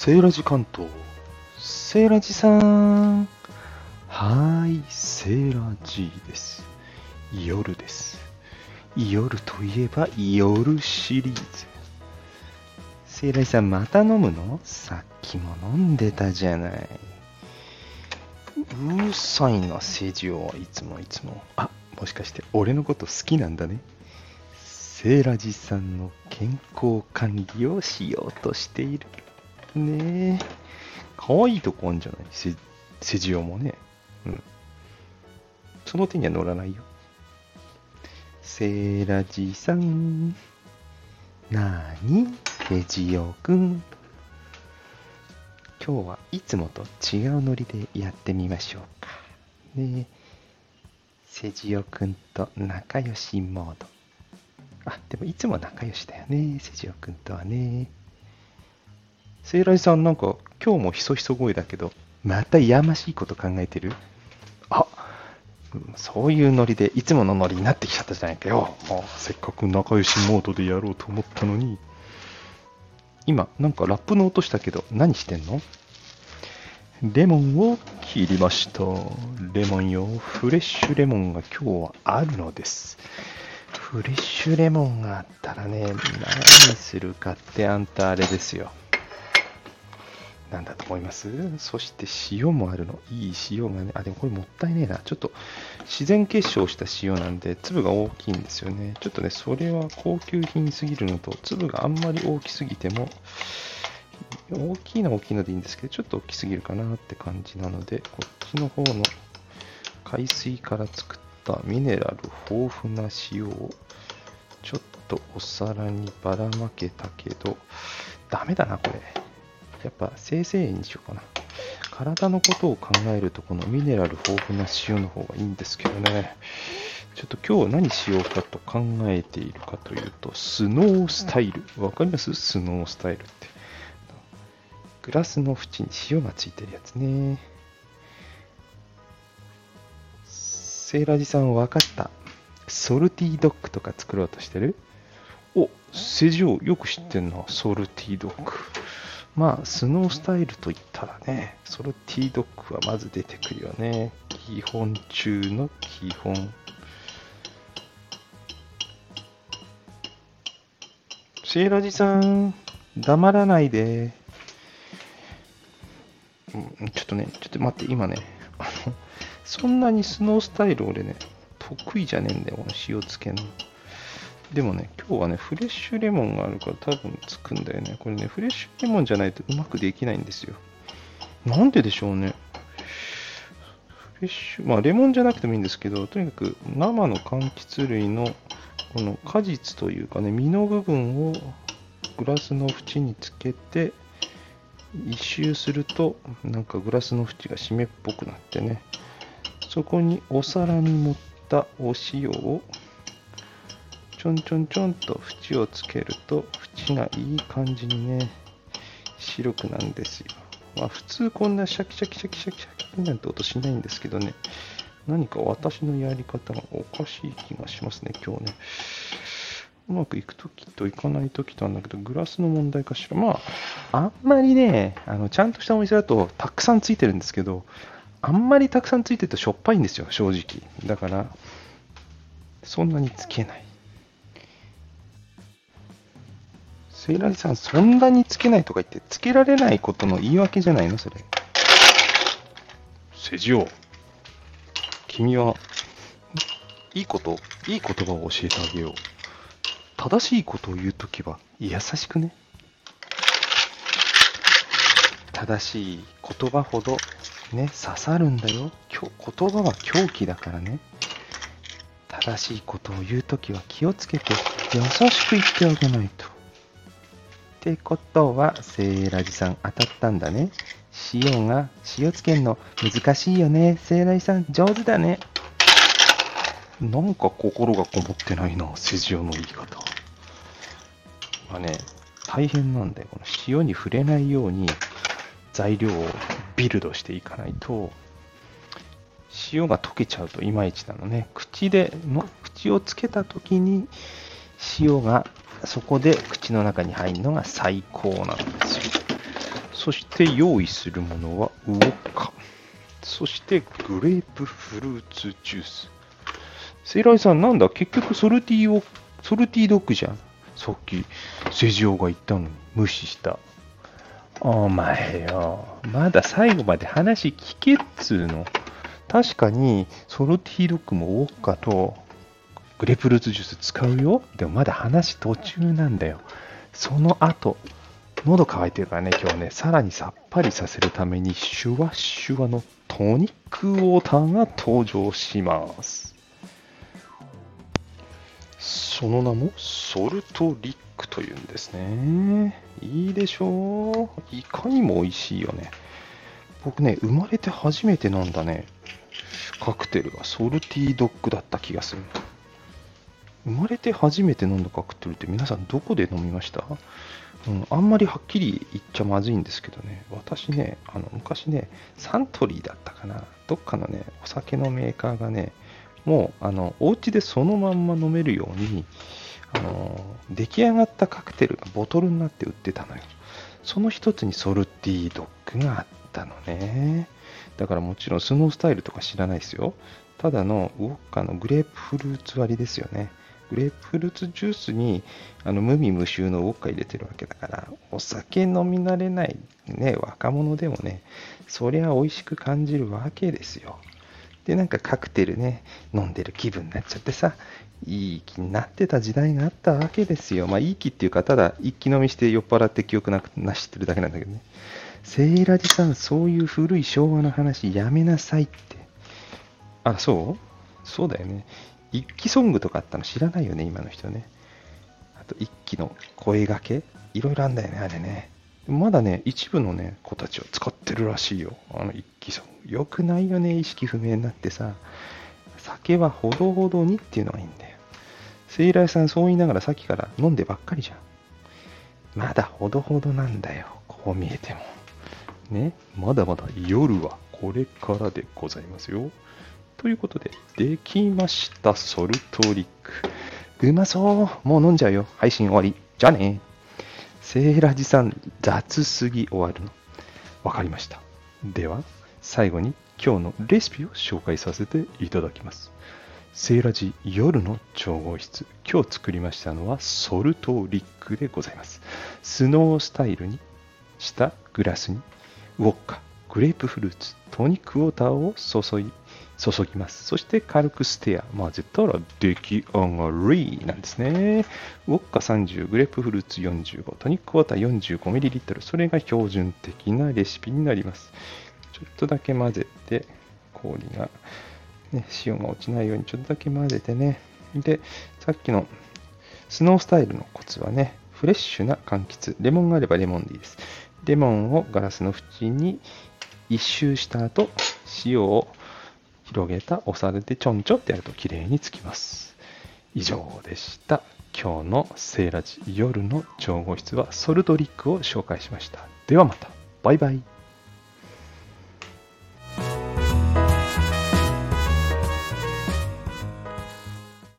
セーラジ関東。セーラジさん。はーい、セーラジです。夜です。夜といえば夜シリーズ。セーラジさん、また飲むの？さっきも飲んでたじゃない。うるさいな、セジオはいつもいつも。あ、もしかして俺のこと好きなんだね。セーラジさんの健康管理をしようとしている。ねえ。可愛いとこあるんじゃない？セセジオもね。うん。その手には乗らないよ。セーラジさん。なーにセジオくん。今日はいつもと違うノリでやってみましょうか。ねえ。セジオくんと仲良しモード。あ、でもいつも仲良しだよね、セジオくんとはね。セイラジさん、なんか今日もひそひそ声だけど、またやましいこと考えてる？あ、うんそういうノリで、いつものノリになってきちゃったじゃないかよ。もうせっかく仲良しモードでやろうと思ったのに。今、なんかラップの音したけど、何してんの？レモンを切りました。レモンよ、フレッシュレモンが今日はあるのです。フレッシュレモンがあったらね、何するかってあんたあれですよ。なんだと思います？そして塩もあるの？いい塩がね。あ、でもこれもったいねえな。ちょっと自然結晶した塩なんで、粒が大きいんですよね。ちょっとね、それは高級品すぎるのと、粒があんまり大きすぎても、大きいのは大きいのでいいんですけど、ちょっと大きすぎるかなって感じなので、こっちの方の海水から作ったミネラル豊富な塩をちょっとお皿にばらまけたけど、ダメだな、これ。やっぱ生成塩にしようかな。体のことを考えると、このミネラル豊富な塩の方がいいんですけどね。ちょっと今日何しようかと考えているかというと、スノースタイル。わかります？スノースタイルって。グラスの縁に塩がついてるやつね。セーラージさん分かった。ソルティードッグとか作ろうとしてる？お、セジオよく知ってんな、ソルティードッグ。まあ、スノースタイルといったらね、ソルティードッグはまず出てくるよね。基本中の基本。セーラジさん、黙らないで。うんちょっとね、ちょっと待って、今ね、そんなにスノースタイル俺ね、得意じゃねえんだよ、この塩つけの。でもね、今日はね、フレッシュレモンがあるから多分つくんだよね。これね、フレッシュレモンじゃないとうまくできないんですよ。なんででしょうね。フレッシュ、まあレモンじゃなくてもいいんですけど、とにかく生の柑橘類のこの果実というかね、実の部分をグラスの縁につけて、一周すると、なんかグラスの縁が湿っぽくなってね、そこにお皿に盛ったお塩をちょんちょんちょんと縁をつけると縁がいい感じにね白くなんですよ。まあ普通こんなシャキシャキシャキシャキシャキなんて音しないんですけどね何か私のやり方がおかしい気がしますね今日ねうまくいくときといかないときとあるんだけどグラスの問題かしらまああんまりねあのちゃんとしたお店だとたくさんついてるんですけどあんまりたくさんついてるとしょっぱいんですよ正直だからそんなにつけないセイラジさん、そんなにつけないとか言って、つけられないことの言い訳じゃないの？それ。セジオ、君は、いいこと、いい言葉を教えてあげよう。正しいことを言うときは、優しくね。正しい言葉ほど、ね、刺さるんだよ。言葉は狂気だからね。正しいことを言うときは気をつけて、優しく言ってあげないと。ってことは、セーラジさん当たったんだね。塩が、塩つけんの難しいよね。セーラジさん上手だね。なんか心がこもってないな、セジオの言い方。まあね、大変なんだよ。この塩に触れないように材料をビルドしていかないと、塩が溶けちゃうといまいちなのね。口での、口をつけた時に塩がそこで口の中に入るのが最高なんですよ。そして用意するものはウォッカ。そしてグレープフルーツジュース。セイライさん、なんだ？結局ソルティーを、ソルティドッグじゃん。さっき、セジオが言ったのに無視した。お前よ、まだ最後まで話聞けっつうの。確かに、ソルティドッグもウォッカとグレープフルーツジュース使うよ？でもまだ話途中なんだよ。その後、喉乾いてるからね、今日ね、さらにさっぱりさせるために、シュワシュワのトニックウォーターが登場します。その名も？ソルトリックというんですね。いいでしょう？いかにも美味しいよね。僕ね、生まれて初めて飲んだね、カクテルがソルティードッグだった気がする。生まれて初めて飲んだカクテルって皆さんどこで飲みました？うん、あんまりはっきり言っちゃまずいんですけどね、私ね、あの昔ね、サントリーだったかな、どっかのね、お酒のメーカーがね、もう、あの、お家でそのまんま飲めるように、あの、出来上がったカクテルがボトルになって売ってたのよ。その一つにソルティードッグがあったのね。だからもちろんスノースタイルとか知らないですよ。ただのウォッカのグレープフルーツ割りですよね。グレープフルーツジュースにあの無味無臭のウォッカ入れてるわけだからお酒飲み慣れないね若者でもねそりゃ美味しく感じるわけですよ。でなんかカクテルね飲んでる気分になっちゃってさいい気になってた時代があったわけですよ。まあいい気っていうかただ一気飲みして酔っ払って記憶なくなしってるだけなんだけどね。セイラジさんそういう古い昭和の話やめなさいって。あそう？そうだよね。一期ソングとかあったの知らないよね、今の人ね。あと一期の声がけいろいろあんだよね、あれね。まだね、一部のね、子たちは使ってるらしいよ。あの一期ソング。よくないよね、意識不明になってさ。酒はほどほどにっていうのがいいんだよ。セイライさんそう言いながらさっきから飲んでばっかりじゃん。まだほどほどなんだよ。こう見えても。ね、まだまだ夜はこれからでございますよ。ということで、できました、ソルトリック。うまそう。もう飲んじゃうよ。配信終わり。じゃあね。セーラジさん、雑すぎ終わるの。わかりました。では、最後に今日のレシピを紹介させていただきます。セーラジ夜の調合室。今日作りましたのはソルトリックでございます。スノースタイルにしたグラスにウォッカ、グレープフルーツ、トニックウォーターを注い注ぎます。そして軽くステア。混ぜたら出来上がりなんですね。ウォッカ30、グレープフルーツ45、トニックウォーター 45ml。それが標準的なレシピになります。ちょっとだけ混ぜて、氷が、ね、塩が落ちないようにちょっとだけ混ぜてね。で、さっきのスノースタイルのコツはね、フレッシュな柑橘。レモンがあればレモンでいいです。レモンをガラスの縁に一周した後、塩を広げたお皿でちょんちょんってやると綺麗につきます。以上でした。今日のセーラジ夜の調合室はソルトリックを紹介しました。ではまた。バイバイ。